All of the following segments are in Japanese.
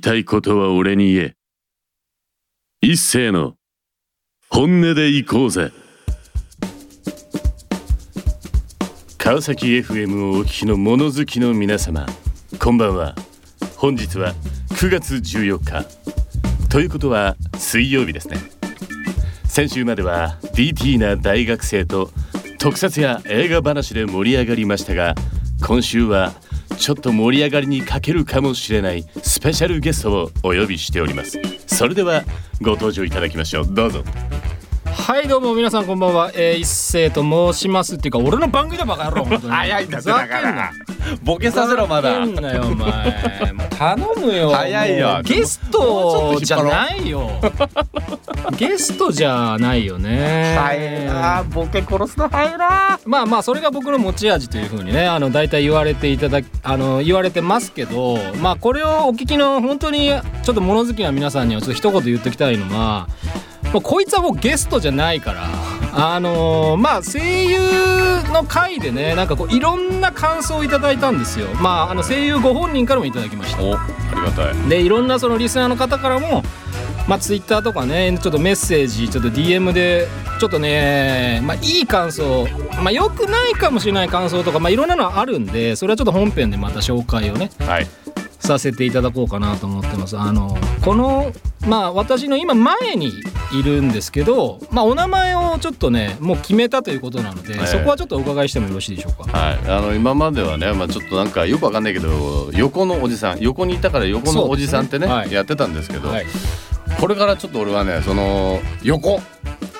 いたいことは俺に言え。一斉の本音で行こうぜ。川崎 FM をお聞きの物好きの皆様こんばんは。本日は9月14日。ということは水曜日ですね。先週までは DT な大学生と特撮や映画話で盛り上がりましたが今週はちょっと盛り上がりに欠けるかもしれないスペシャルゲストをお呼びしております。それではご登場いただきましょう。どうぞ。はいどうも皆さんこんばんは、えー、一斉と申しますっていうか俺の番組だバカ野郎 早いんだふざけんな。ボケさせろまだ。頼むよ。早いよ。ゲストじゃないよ ゲストじゃないよね。早いなボケ殺すの早いなまあまあそれが僕の持ち味というふうにねあの大体言われていただきあの言われてますけどまあこれをお聞きの本当にちょっと物好きな皆さんにはちょっと一言言っておきたいのはもうこいつはもうゲストじゃないからあのーまあ声優の回でねなんかこういろんな感想をいただいたんですよ。まああの声優ご本人からもいただきました。おありがたい。でいろんなそのリスナーの方からもまあツイッターとかねちょっとメッセージちょっと DM でちょっとねまあいい感想まあ良くないかもしれない感想とかまあいろんなのあるんでそれはちょっと本編でまた紹介をねはい。させていただこうかなと思ってます。あのこのまあ私の今前にいるんですけどまあお名前をちょっとねもう決めたということなので、ええそこはちょっとお伺いしてもよろしいでしょうか？はい。あの今まではねまあちょっとなんかよくわかんないけど横のおじさん横にいたから横のおじさんってねね。はい。やってたんですけど、はいこれからちょっと俺はねその横。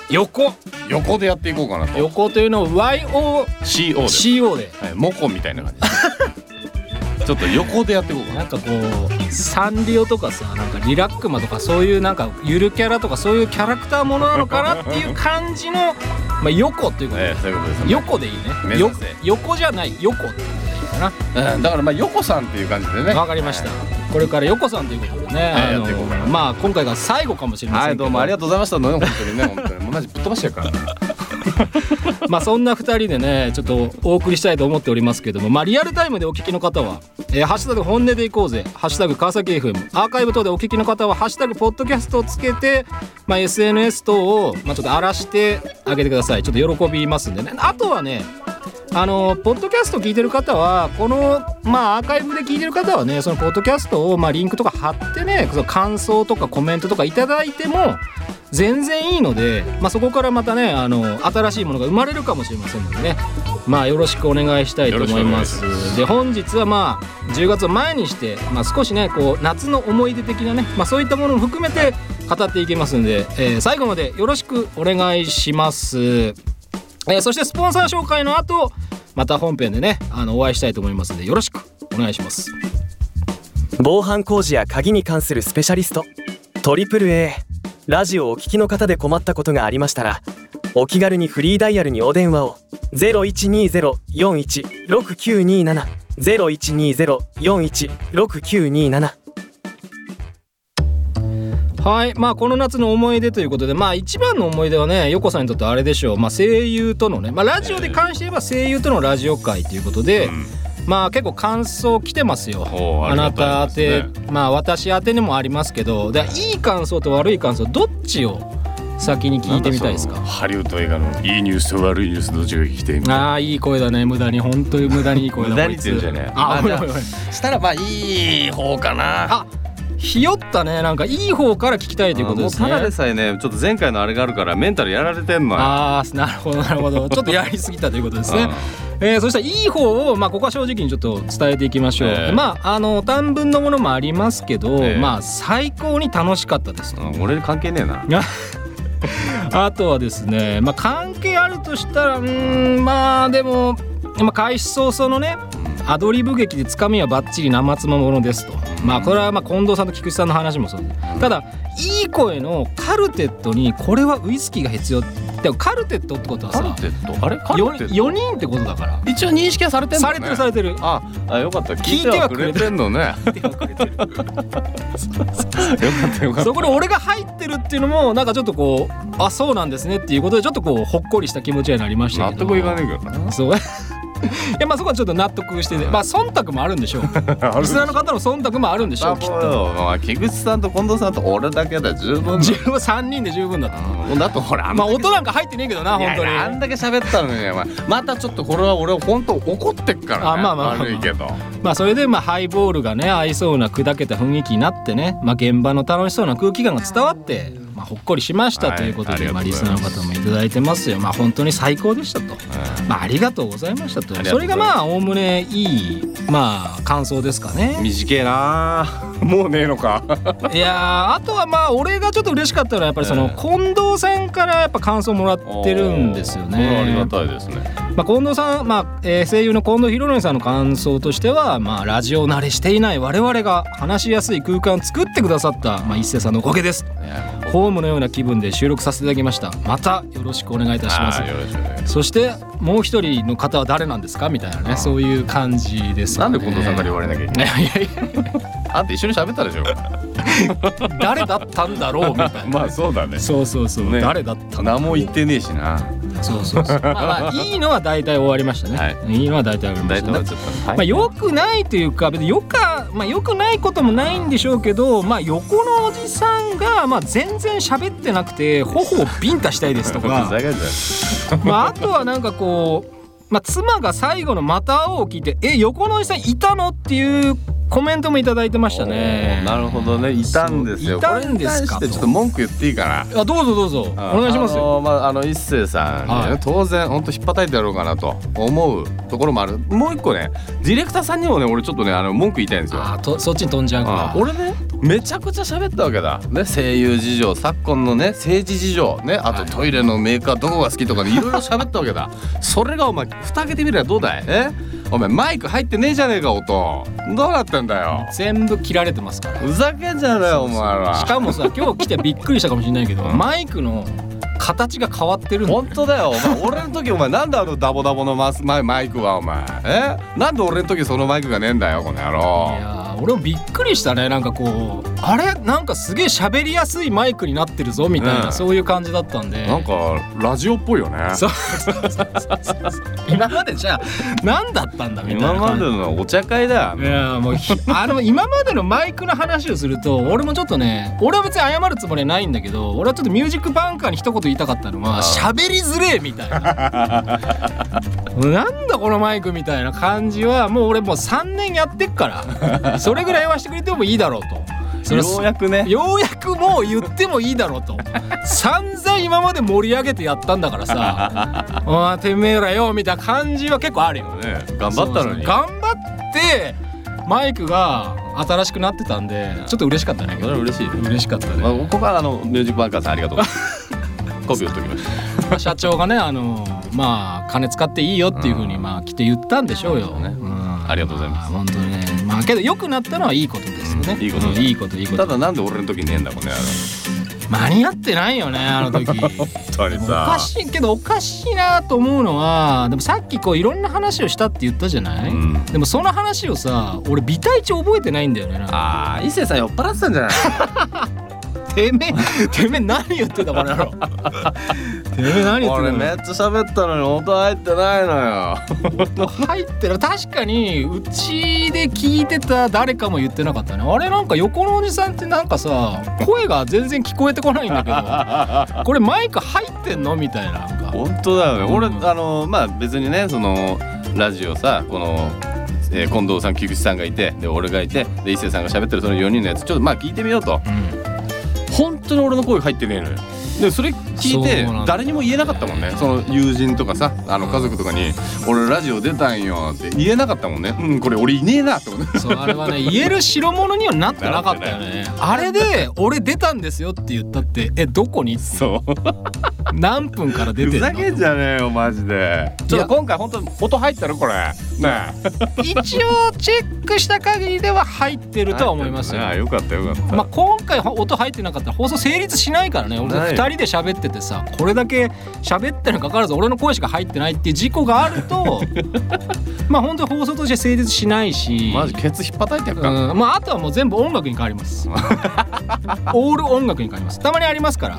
横。横でやっていこうかなと。横というのを YOCO CO で、で。はい、モコみたいな感じ。ちょっと横でやっていこうかな。なんかこうサンリオとかさなんかリラックマとかそういうなんかゆるキャラとかそういうキャラクターものなのかなっていう感じのまあ横っていうことで、ええそういうことですね。横でいいね。横じゃない横ってことでいいかな。うんだからまあ横さんっていう感じでね。わかりました、これから横さんということでね、はいあのやっていこうかな。まあ今回が最後かもしれませんはいどうもありがとうございました。ね本当にね本当に。同じぶっ飛ばしてるからね。まあそんな二人でねちょっとお送りしたいと思っておりますけどもまあリアルタイムでお聞きの方は「えーハッシュタグ本音でいこうぜ」「ハッシュタグ川崎 FM」アーカイブ等でお聞きの方は「ハッシュタグポッドキャスト」をつけて、まあ、SNS 等を、まあ、ちょっと荒らしてあげてください。ちょっと喜びますんでね。あとはねあのポッドキャスト聞いてる方はこのまあアーカイブで聞いてる方はねそのポッドキャストをまあリンクとか貼ってねその感想とかコメントとかいただいても全然いいので、まあ、そこからまたねあの新しいものが生まれるかもしれませんのでね。まあよろしくお願いしたいと思います。で本日はまあ10月を前にして、まあ、少しねこう夏の思い出的なね、まあ、そういったものも含めて語っていきますんで、えー最後までよろしくお願いします、えーそしてスポンサー紹介の後また本編でねあのお会いしたいと思いますんでよろしくお願いします。防犯工事や鍵に関するスペシャリストトリプル a ラジオをお聞きの方で困ったことがありましたらお気軽にフリーダイヤルにお電話を0120-416927 0120-416927はい。まあこの夏の思い出ということでまあ一番の思い出はね横さんにとってはあれでしょう、まあ、声優とのね、まあ、ラジオで関して言えば声優とのラジオ会ということで、まあ結構感想来てますよ。あなたありが宛たいてまあ私宛てにもありますけどでいい感想と悪い感想どっちを先に聞いてみたいですか？ハリウッド映画のいいニュースと悪いニュースどっちが聞きたいみたい。なああいい声だね無駄に。本当に無駄にいい声だ無駄にこいつって言うんじゃねえ。ああじゃあしたらまあいい方かな。あひよったね。なんかいい方から聞きたいということですね。ただでさえねちょっと前回のあれがあるからメンタルやられてんのよ。ああなるほどなるほど。ちょっとやりすぎたということですね。えーそしたらいい方を、まあ、ここは正直にちょっと伝えていきましょう、ええ。まああの短文のものもありますけど、ええ。まあ最高に楽しかったです。と、うん俺に関係ねえな。あとはですね、まあ、関係あるとしたらうーんまあでも、まあ、開始早々のねアドリブ劇でつかみはバッチリ生妻ものですと。まあこれはまあ近藤さんと菊池さんの話もそう。ただいい声のカルテットにこれはウイスキーが必要でもカルテットってことはカルさテット？あれ？カルテット？4, 人ってことだから。一応認識はされてんのねされてるされてる。ああよかった。聞いてはくれてんのね。よかったよかった。そこで俺が入ってるっていうのもなんかちょっとこうあそうなんですねっていうことでちょっとこうほっこりした気持ちになりましたけど。納得いかねえけどな。そう やまあそこはちょっと納得しててまあ忖度もあるんでしょう。リスナーの方の忖度もあるんでしょうきっと。とまあ木口さんと近藤さんと俺だけで十分だ。十分3人で十分だっだってほらまあ音なんか入ってねえけどな本当に。いやあんだけ喋ったのにまたちょっとこれは俺本当怒ってっからねあまあまあまあ。悪いけど。まあそれでまあハイボールがね合いそうな砕けた雰囲気になってね、まあ、現場の楽しそうな空気感が伝わって、まあ、ほっこりしましたはいということで、ありがまあ、リスナーの方もいただいてますよ。まあ本当に最高でしたと、まあ、ありがとうございましたとそう。れがまあおおむねいいまあ感想ですかね。短えな。もうねえのか。いやーあとはまあ俺がちょっと嬉しかったのはやっぱりそのえ近藤さんからやっぱ感想もらってるんですよこれはありがね。たいですね。まあ、近藤さん、まあえー声優の近藤博則さんの感想としては、まあ、ラジオ慣れしていない我々が話しやすい空間を作ってくださった、まあ、一星さんのおかげですホームのような気分で収録させていただきました。またよろしくお願いいたします。そしてもう一人の方は誰なんですか？みたいなねそういう感じですなんで近藤さんから言われなきゃいけないいやいやいあんた一緒に喋ったでしょ。や誰だったんだろう？みたいな まあそうだね。そうそうそう、ね。誰だったんだろも言ってねえしなそうそうそう。まあまあいいのは大体終わりましたね。、はいいのは大体終わりましたねは。ちょっとまあ良くないというか別によかまあ良くないこともないんでしょうけど、まあ横のおじさんがまあ全然喋ってなくて頬をビンタしたいですとか、まああとはなんかこう。まあ、妻が最後の「また会おう」を聞いて「え横のおじさんいたの?」っていうコメントもいただいてましたね。なるほどね。いたんですよ。いたんですか？ちょっと文句言っていいかな？あどうぞどうぞ。お願いしますよ。まああの一星さんにね、はい。当然本当引っ叩いてやろうかなと思うところもある。もう一個ねディレクターさんにもね俺ちょっとねあの文句言いたいんですよ。あとそっちに飛んじゃうか。あ俺ねめちゃくちゃ喋ったわけだ、ね、声優事情昨今のね政治事情ねあとトイレのメーカーどこが好きとかねいろいろ喋ったわけだ。それがお前蓋開けてみればどうだい？え？お前マイク入ってねえじゃねえか音。どうなってんだよ。ら全部切られてますから。ふざけんじゃねえよお前ら。しかもさ今日来てびっくりしたかもしれないけど、うん。マイクの形が変わってる本当だよお前。俺の時お前なんであのダボダボのマスマイマイクはお前。え？なんで俺の時そのマイクがねえんだよこの野い郎やー俺もびっくりしたね。なんかこうあれ？なんかすげえ喋りやすいマイクになってるぞみたいな、うん。そういう感じだったんで。なんかラジオっぽいよね。そう。今までじゃあ何だったんだみたいな今までのお茶会だ。いやもうひ あの今までのマイクの話をすると俺もちょっとね俺は別に謝るつもりはないんだけど俺はちょっとミュージックバンカーに一言言いたかったのはあ喋りづれえみたいな。なんだこのマイクみたいな感じはもう俺もう3年やってっからそれぐらいはしてくれてもいいだろうと。それようやくね。ようやくもう言ってもいいだろうと。散々今まで盛り上げてやったんだからさ「あてめえらよ」みたいな感じは結構あるよ。ね。頑張ったのに。頑張ってマイクが新しくなってたんでちょっと嬉しかったね。それは嬉しい。嬉しかったまあ、ね、ここはあのミュージックバンカーさんありがとう。コピーを取りましまあ社長がねあのまあ金使っていいよっていうふうにまあ来て言ったんでしょうよ、ねうん。ありがとうございます。本当にね。まあけど良くなったのはいいことですよね、うん。いいことうんいいこといいこと。ただなんで俺の時ねえんだこの野郎。間に合ってないよねあの時。本当におかしいけどおかしいなと思うのはでもさっきこういろんな話をしたって言ったじゃない、うん。でもその話をさ俺微体値覚えてないんだよねああ伊勢さん酔っ払ってたんじゃない？てめえてめえ何言ってたこの野郎。てめえ何言ってたの 俺めっちゃ喋ったのに音入ってないのよ。入ってる。確かにうちで聞いてた誰かも言ってなかったね。あれなんか横のおじさんってなんかさ声が全然聞こえてこないんだけど これマイク入ってんのみたいな本当だよね、俺うん。あのまあ別にねそのラジオさこの、えー近藤さん菊池さんがいてで俺がいてで伊勢さんが喋ってるその4人のやつちょっとまあ聞いてみようと。うん本当に俺の声入ってねえのよ。でそれ聞いて誰にも言えなかったもんね。その友人とかさあの家族とかに「俺ラジオ出たんよ」って言えなかったもんね。うんこれ俺いねえなって思って。そうあれはね言える代物にはなってなかったよね。あれで「俺出たんですよ」って言ったって「えどこに?」そう。何分から出てふんの？ざけんじゃねえよマジで。ちょっと今回本当音入ったろこれ。ねえ。一応チェックした限りでは入ってるとは思いますよ。ああよかったよかった、まあ、今回音入ってなかったら放送成立しないからね。俺ない2人で喋っててさこれだけ喋ってるにもかかわらず俺の声しか入ってないっていう事故があると まあ本当に放送として成立しないし。マジケツ引っ叩いてやっか、うん、まああとはもう全部音楽に変わります。オール音楽に変わります。たまにありますから。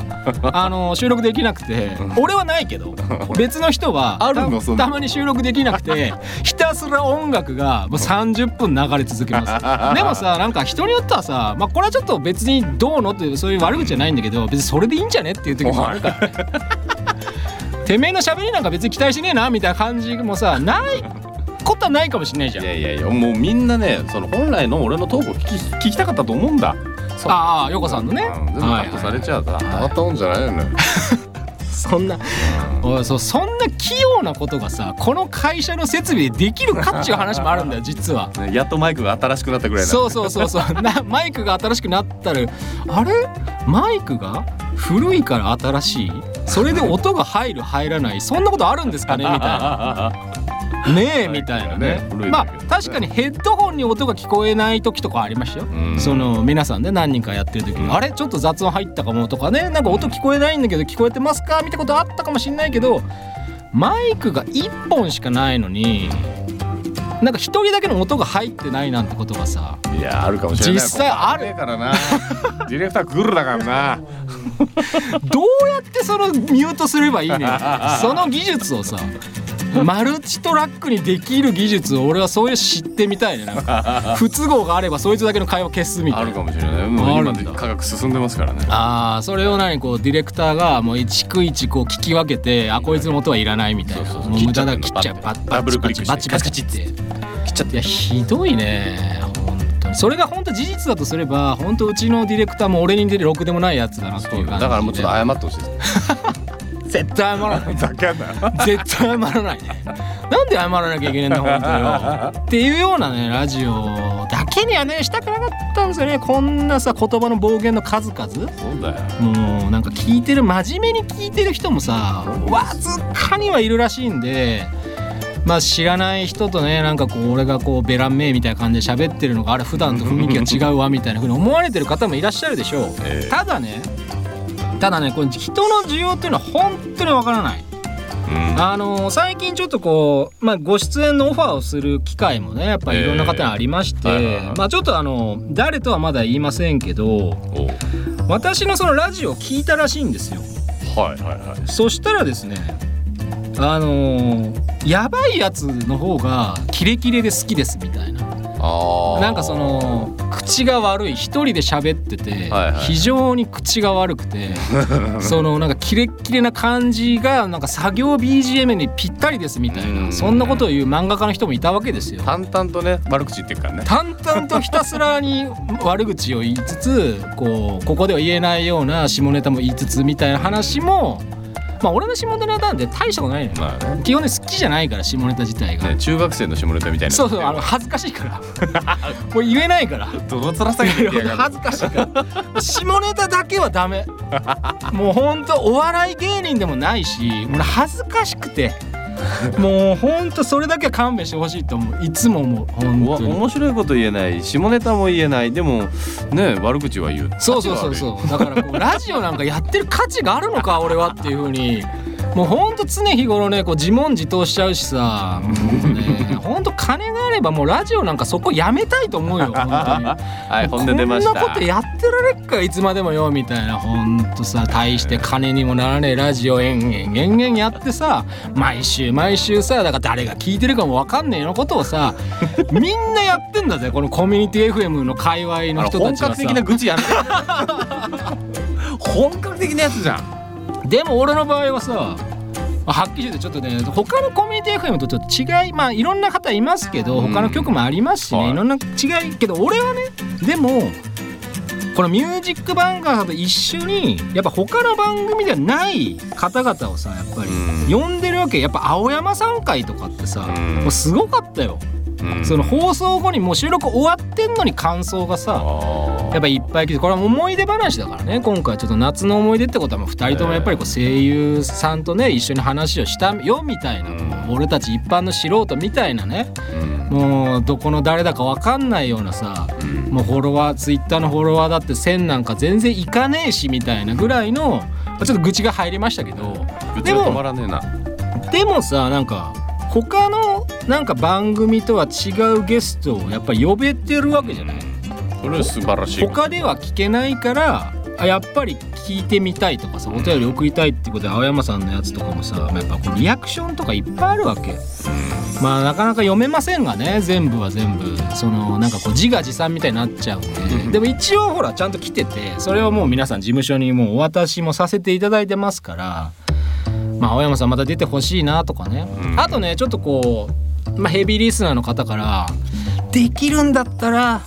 あの収録できなくくて。俺はないけど別の人はあるたたまに収録できなくて ひたすら音楽がもう30分流れ続けます。でもさなんか人によってはさまあこれはちょっと別にどうのっていうそういう悪口じゃないんだけど別にそれでいいんじゃね？っていう時もあるからね。てめえの喋りなんか別に期待しねえなみたいな感じもさないことはないかもしれないじゃん。いやいやいやもうみんなねその本来の俺のトークを聞き聞きたかったと思うんだ。ああ横さんのね。うん。全部カはいットされちゃうさたまったもんじゃないよね。そんなおいそうそんな器用なことがさこの会社の設備でできるかっていう話もあるんだよ実は。ね やっとマイクが新しくなったぐらいな。そうそうそうそう。なマイクが新しくなったらあれ？マイクが？古いから新しい？それで音が入る入らない？そんなことあるんですかね？みたいな。ねえみたいなね。まあ確かにヘッドホンに音が聞こえない時とかありましたよ、うん。その皆さんね何人かやってる時に、うん。あれ？ちょっと雑音入ったかもとかね？なんか音聞こえないんだけど聞こえてますか？みたいなことあったかもしんないけどマイクが1本しかないのになんか一人だけの音が入ってないなんてことがさいやあるかもしれない。実際ある。ここからな。ディレクタークールだからな。どうやってそのミュートすればいいねん。その技術をさマルチトラックにできる技術を俺はそういう知ってみたいねなんか。不都合があればそいつだけの会話消すみたいな。あるかもしれない。もう今あるんだ科学進んでますからね。ああそれを何こうディレクターがもう一区一こう聞き分けてあこいつの音はいらないみたいな。そうそうそう。もう無駄だ切っちゃう。バッダブルクリッバチバチバチバチって。切っちゃっいやひどいね本当に。それが本当事実だとすれば本当うちのディレクターも俺に出てろくでもないやつだなっていう感じで。だからもうちょっと謝ってほしいです 絶対謝らない。ざけんな。絶対謝らない。ねなんで謝らなきゃいけないんだ本当よ。っていうようなねラジオだけにはねしたくなかったんですよね。こんなさ言葉の暴言の数々。そうだよ。もうなんか聞いてる真面目に聞いてる人もさわずかにはいるらしいんでまあ知らない人とねなんかこう俺がこうベランメイみたいな感じで喋ってるのがあれ普段と雰囲気が違うわみたいな風に思われてる方もいらっしゃるでしょう、ええ。ただねただねこれ人の需要っていうのは本当にわからない。うん。あの最近ちょっとこう、まあ、ご出演のオファーをする機会もねやっぱりいろんな方にありまして、ええはいはいはい。まあちょっとあの誰とはまだ言いませんけど私のそのラジオを聞いたらしいんですよ。はいはいはい。そしたらですねあのーやばいやつの方がキレキレで好きですみたいななんかその口が悪い一人で喋ってて、非常に口が悪くて そのなんかキレッキレな感じがなんか作業 BGM にぴったりですみたいうん。なそんなことを言う漫画家の人もいたわけですよ。淡々とね悪口言ってるからね。淡々とひたすらに悪口を言いつつこうここでは言えないような下ネタも言いつつみたいな話もまあ俺の下ネタなんて大したことないのよ。まあね。基本ね好きじゃないから下ネタ自体が、ね中学生の下ネタみたいな。そうそうあの恥ずかしいから。もう言えないから。どの面下げてやがる恥ずかしいから。下ネタだけはダメ。もうほんとお笑い芸人でもないし俺恥ずかしくて もうほんとそれだけは勘弁してほしいと思う。いつも思う。本わ当に。面白いこと言えない。下ネタも言えない。でもね悪口は言う。そうそうそうそう。だからこうラジオなんかやってる価値があるのか俺はっていうふうにもうほんと常日頃ねこう自問自答しちゃうしさ。もうね ほんと金があればもうラジオなんかそこやめたいと思うよ 本当に。はい本音出ました。こんなことやってられっかいつまでもよみたいなほんとさ。大して金にもならねえラジオ延々延々やってさ毎週毎週さだから誰が聞いてるかもわかんねえのことをさ みんなやってんだぜこのコミュニティ FM の界隈の人たちはさ。本格的な愚痴やめて本格的なやつじゃんでも俺の場合はさはっきり言ってちょっとね他のコミュニティ FM とちょっと違いまあいろんな方いますけどうん。他の曲もありますしね、はい。い、ろんな違いけど俺はねでもこの「ミュージックバンカー」と一緒にやっぱ他の番組ではない方々をさやっぱりうん。呼んでるわけ。やっぱ青山さん会とかってさうん。もうすごかったよ。うんその放送後にもう収録終わってんのに感想がさあやっぱいっぱい来てこれは思い出話だからね。今回ちょっと夏の思い出ってことはもう2人ともやっぱりこう声優さんとね一緒に話をしたよみたいな、うん。俺たち一般の素人みたいなね。うん。もうどこの誰だか分かんないようなさもうフォロワーツイッターのフォロワーだって1000なんか全然いかねえしみたいなぐらいのちょっと愚痴が入りましたけど。愚痴が止まらねえな。でもさなんか他のなんか番組とは違うゲストをやっぱり呼べてるわけじゃない。これは素晴らしい。他では聞けないからあやっぱり聞いてみたいとかさお便り送りたいってことで青山さんのやつとかもさやっぱこうリアクションとかいっぱいあるわけ。まあなかなか読めませんがね全部は全部。そのなんかこう自画自賛みたいになっちゃうんで。でも一応ほらちゃんと来ててそれはもう皆さん事務所にもうお渡しもさせていただいてますからまあ青山さんまた出てほしいなとかね、あとねちょっとこう、まあ、ヘビーリスナーの方からできるんだったら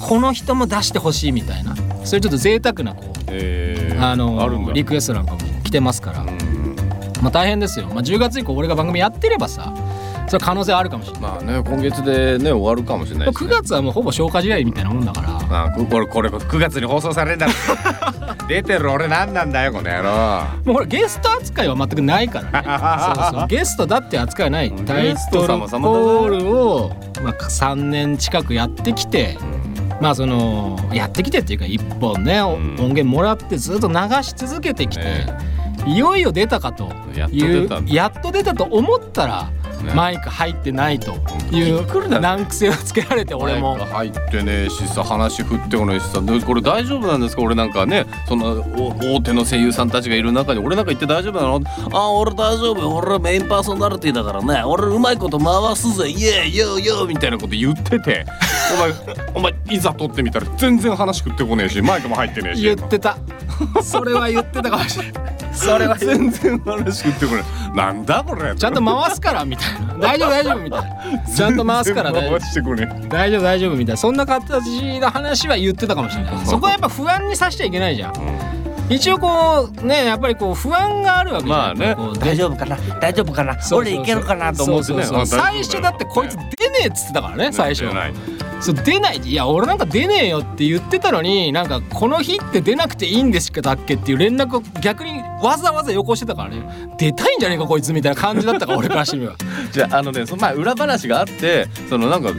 この人も出してほしいみたいな。それちょっと贅沢なこうえ。ーあのリクエストなんかも来てますから、うん。まあ大変ですよ、まあ、10月以降俺が番組やってればさそれ可能性あるかもしれない。まあね今月でね終わるかもしれないしね。9月はもうほぼ消化試合みたいなもんだから。あこ これこれ9月に放送されるんだ出てる俺何なんだよこの野郎。もうほらゲスト扱いは全くないからね。そうそうゲストだって扱いはない。タイトトルコールを、まあ、3年近くやってきてまあそのやってきてっていうか一本ね、音源もらってずっと流し続けてきて、ねいよいよ出たかとやっというやっと出たと思ったら、ねマイク入ってないという難癖をつけられて俺も。入ってねえしさ話振ってこないしさ。でこれ大丈夫なんですか？俺なんかねそんなお大手の声優さんたちがいる中に俺なんか言って大丈夫なの？あ俺大丈夫俺メインパーソナリティだからね。俺うまいこと回すぜ。イエーイヨーヨーみたいなこと言ってて。お前お前いざ撮ってみたら全然話振ってこねえしマイクも入ってねえし。言ってた。それは言ってたかもしれない。それは全然話振ってこないなんだこれ。ちゃんと回すからみたいな大丈夫大丈夫みたいな。ちゃんと回すから大丈夫。大丈夫大丈夫みたいな。そんな形の話は言ってたかもしれない。そこはやっぱ不安にさせちゃいけないじゃん。一応こうねやっぱりこう不安があるわけじゃん。まあね。大丈夫かな？大丈夫かな？そうそうそう。俺いけるかなと思ってね最初だってこいつ出ねえっつってたからね最初。出ないそう出ないいや俺なんか出ねえよって言ってたのになんかこの日って出なくていいんですかだっけっていう連絡を逆にわざわざよこしてたからね。出たいんじゃねえかこいつみたいな感じだったから俺からしてみれば。じゃああのねその前裏話があってそのなんか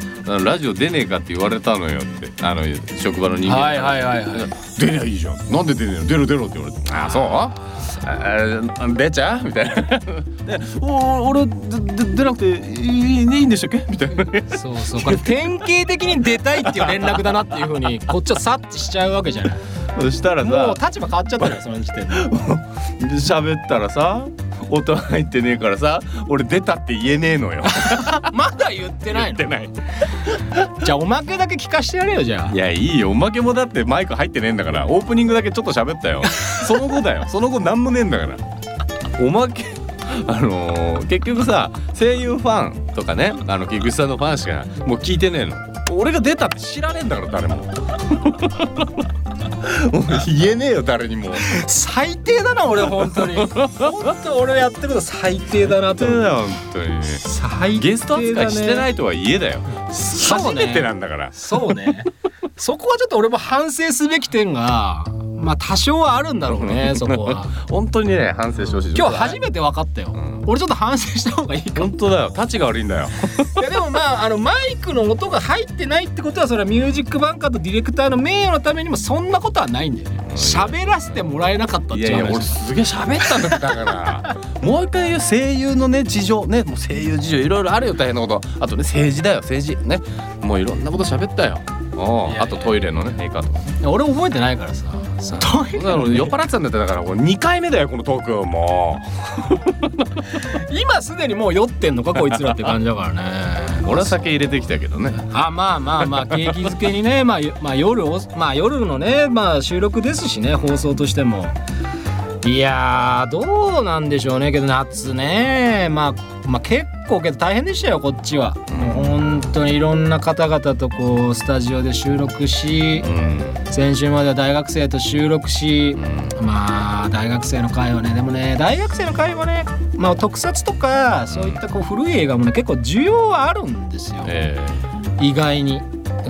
ラジオ出ねえかって言われたのよってあの職場の人間はいはいはいはい。出りゃいいじゃん。なんで出ねえの？出ろ出ろって言われて。ああそう？あ出ちゃうみたいな。でお俺でで出なくていいいいんでしたっけ？みたいな。ねそうそう。これ典型的に出たいっていう連絡だなっていうふうにこっちは察知しちゃうわけじゃない。そしたらもうさ立場変わっちゃったよその時点で。喋ったらさ音入ってねえからさ俺出たって言えねえのよ。まだ言ってないの？出ない。じゃあおまけだけ聞かしてやれよじゃあ。いやいいよ。おまけもだってマイク入ってねえんだからオープニングだけちょっと喋ったよ。その後だよ。その後なんもねえんだから。おまけあのー結局さ声優ファンとかねあの菊池さんのファンしかもう聞いてねえの。俺が出たって知らねえんだから誰も。言えねえよ誰にも。最低だな俺本当に。本当俺やってること最低だなと思う。本当だよ本当に。最低だね。ゲスト扱いしてないとはいえだよ。そうね。初めてなんだから。そうねそこはちょっと俺も反省すべき点がまあ多少はあるんだろうね そこは。本当にね反省してほしい今日初めて分かったよ、ん。俺ちょっと反省した方がいいかも。本当だよ。タチが悪いんだよ。いやでもまああのマイクの音が入ってないってことはそれはミュージックバンカーとディレクターの名誉のためにもそんなことはないんだよね。喋らせてもらえなかったっていやいや俺すげえ喋ったんだから。もう一回言う声優のね事情ね。もう声優事情いろいろあるよ。大変なこと。あとね政治だよ政治。ね。もういろんなこと喋ったよおういやいや。あとトイレのねメーカーとか俺覚えてないからさ。さトイレ。だから酔っ払ってたんだってだからこれ2回目だよこのトークも 今すでにもう酔ってんのかこいつらって感じだからね。う 俺は酒入れてきたけどね。あまあまあまあ景気づけにねまあ、よまあ、夜おまあ夜のねまあ収録ですしね放送としてもいやーどうなんでしょうねけど夏ね。まあまあ結構けど大変でしたよこっちは、もう本当にいろんな方々とこうスタジオで収録しうん。先週までは大学生と収録しうん。まあ大学生の会はねでもね大学生の会はねまあ特撮とかそういったこう古い映画もね結構需要はあるんですよ。え意外に。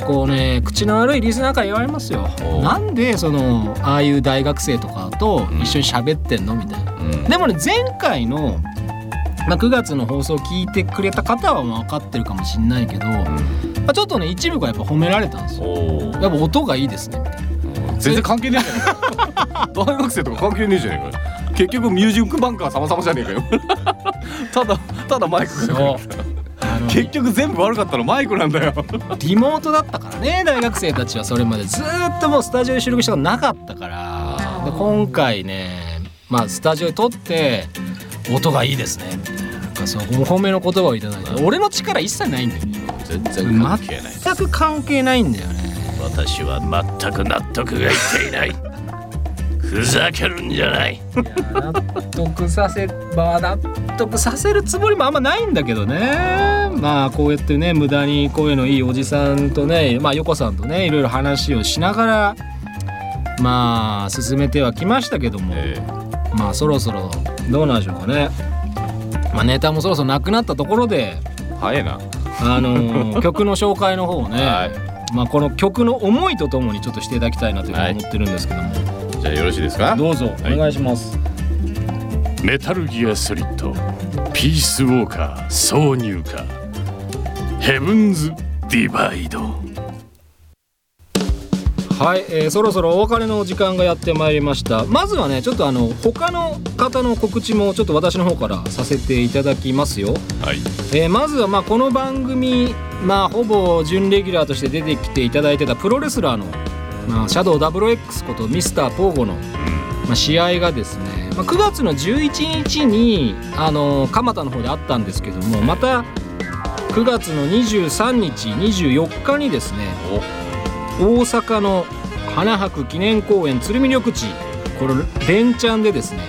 こうね口の悪いリスナーから言われますよ。なんでそのああいう大学生とかと一緒に喋ってんの？みたいな。えうん。でもね前回の、まあ、9月の放送を聞いてくれた方は分かってるかもしんないけど、まあ、ちょっとね一部がやっぱ褒められたんですよ。やっぱ音がいいですね。みたいな全然関係ねえじゃねえか 大学生とか関係ねえじゃねえかよ。結局ミュージックバンカー様々じゃねえかよ。ただただマイクが結局全部悪かったのマイクなんだよ。リモートだったからね大学生たちはそれまで。ずーっともうスタジオで収録したことなかったから。で今回ねまあスタジオで撮って音がいいですね。ななんかそうお褒めの言葉をいただいて。俺の力一切ないんだよ。ね全然関係ない全く関係ないんだよね。私は全く納得がいっていないふざけるんじゃない。納得させまあ納得させるつもりもあんまないんだけどね。まあこうやってね無駄に声のいいおじさんとねまあ横さんとねいろいろ話をしながらまあ進めてはきましたけども、えまあそろそろどうなんでしょうかね。まあネタもそろそろなくなったところでえ早いな。あのー 曲の紹介の方をね、はい。まあこの曲の思いとともにちょっとしていただきたいなというふうに思ってるんですけども、じゃあよろしいですか？どうぞはい。お願いします、メタルギアソリッドピースウォーカー挿入歌ヘブンズ・ディバイド。はい、えーそろそろお別れの時間がやってまいりました。まずはねちょっとあの他の方の告知もちょっと私の方からさせていただきますよ、はい。えーまずはまあこの番組まあほぼ準レギュラーとして出てきていただいてたプロレスラーの、まあ、シャドウ WX ことミスターポーゴの、まあ、試合がですね、まあ、9月の11日にあの蒲田の方であったんですけどもまた9月の23日24日にですね大阪の花博記念公園鶴見緑地これ連チャンでですね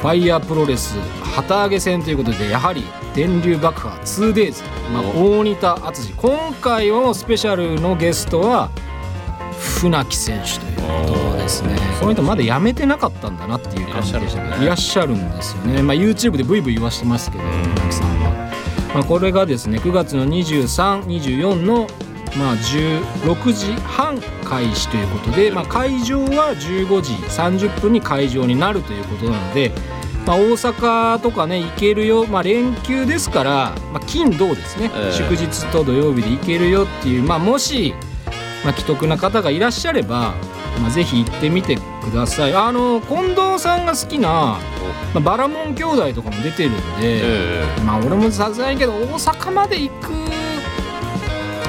ファイヤープロレス旗揚げ戦ということでやはり電流爆破 2days、まあ、大仁田敦今回のスペシャルのゲストは船木選手ということですね。この人まだ辞めてなかったんだなっていう感じでしたいらっしゃるんですね。いらっしゃるんですよね、まあ、YouTube でブイブイ言わしてますけど船木さんは、まあ、これがですね9月の2324のまあ、16時半開始ということで、まあ、会場は15時30分に会場になるということなので、まあ、大阪とかね行けるよ、まあ、連休ですから、まあ、金土ですね、ええ。祝日と土曜日で行けるよっていう、まあ、もし、まあ、既得な方がいらっしゃれば、まあ、ぜひ行ってみてください。あの近藤さんが好きな、まあ、バラモン兄弟とかも出てるんで、えまあ俺もさすがにけど大阪まで行く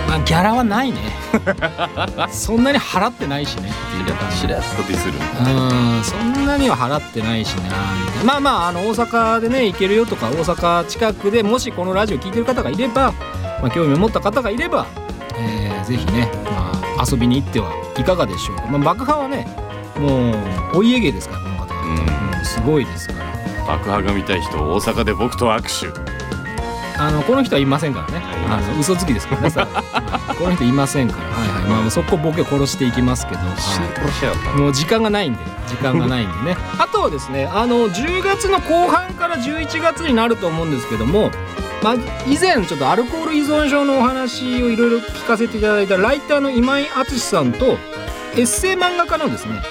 まあギャラはないね。そんなに払ってないしね。っていうしらっとディスるうんそんなには払ってないしなまあまああの大阪でね行けるよとか大阪近くでもしこのラジオ聞いてる方がいれば、まあ、興味を持った方がいれば、えーぜひね、まあ、遊びに行ってはいかがでしょうか、まあ、爆破はねもうお家芸ですからこの方は、うんすごいですから爆破が見たい人大阪で僕と握手あのこの人はいませんからね。あの嘘つきですからね。さはい この人いませんから。はいはい。まあそこボケ殺していきますけど。はいもう時間がないんで、時間がないんでね。あとはですね、あの10月の後半から11月になると思うんですけども、まあ以前ちょっとアルコール依存症のお話をいろいろ聞かせていただいたライターの今井敦さんとエッセイ漫画家のですね、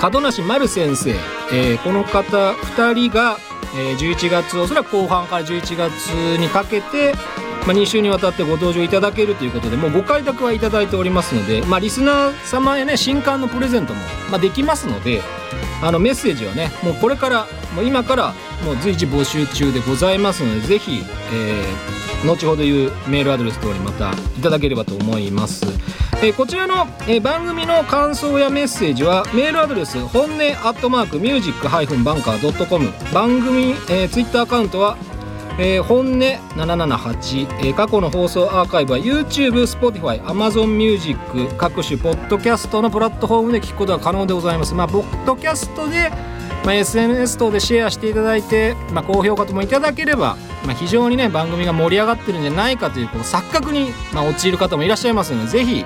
門梨丸先生、えーこの方2人が、えー11月おそらく後半から11月にかけて、まあ、2週にわたってご登場いただけるということでもうご開拓はいただいておりますので、まあ、リスナー様へね新刊のプレゼントも、まあ、できますのであのメッセージはねもうこれからもう今からもう随時募集中でございますのでぜひ、えー後ほど言うメールアドレス通りまたいただければと思います。えーこちらの、えー番組の感想やメッセージはメールアドレス本音アットマークミュージックハイフンバンカードットコム番組、えー、ツイッターアカウントは、えー本音778、えー過去の放送アーカイブは YouTube、Spotify、Amazon Music 各種ポッドキャストのプラットフォームで聞くことが可能でございます。まあポッドキャストでまあ、SNS 等でシェアしていただいて、まあ、高評価ともいただければ、まあ、非常にね番組が盛り上がってるんじゃないかというこの錯覚に、まあ、陥る方もいらっしゃいますのでぜひ、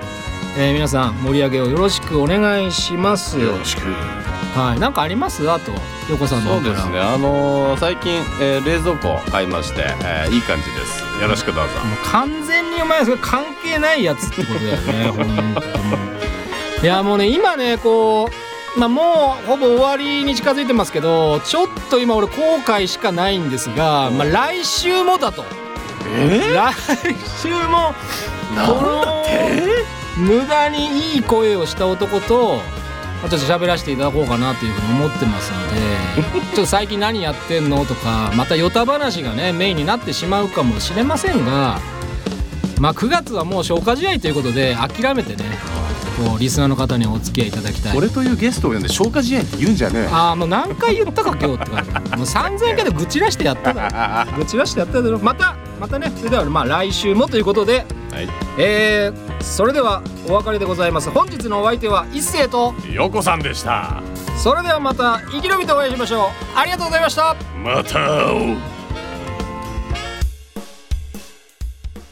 えー皆さん盛り上げをよろしくお願いします。よろしくはい、なんかあります？あと横さんのそうですね。あのー最近、えー冷蔵庫買いまして、えーいい感じです。よろしくどうぞ。もう完全にお前それ関係ないやつってことだよね。本当に。いやもうね今ねこうまあもうほぼ終わりに近づいてますけどちょっと今俺後悔しかないんですが、まあ、来週もだと。来週もこの無駄にいい声をした男とまあちょっと喋らせていただこうかなというふうに思ってますので ちょっと最近何やってんのとかまたヨタ話がねメインになってしまうかもしれませんがまあ9月はもう消化試合ということで諦めてねこうリスナーの方にお付き合いいただきたい。俺というゲストを呼んで消化試合って言うんじゃねえ。ああもう何回言ったか今日って感じ。もう3000回で愚痴らしてやっただろ 愚痴らしてやっただろ。またまたね。それではまあ来週もということで。はい。えー、それではお別れでございます。本日のお相手は一星とよこさんでした。それではまた生き延びてお会いしましょう。ありがとうございました。また会おう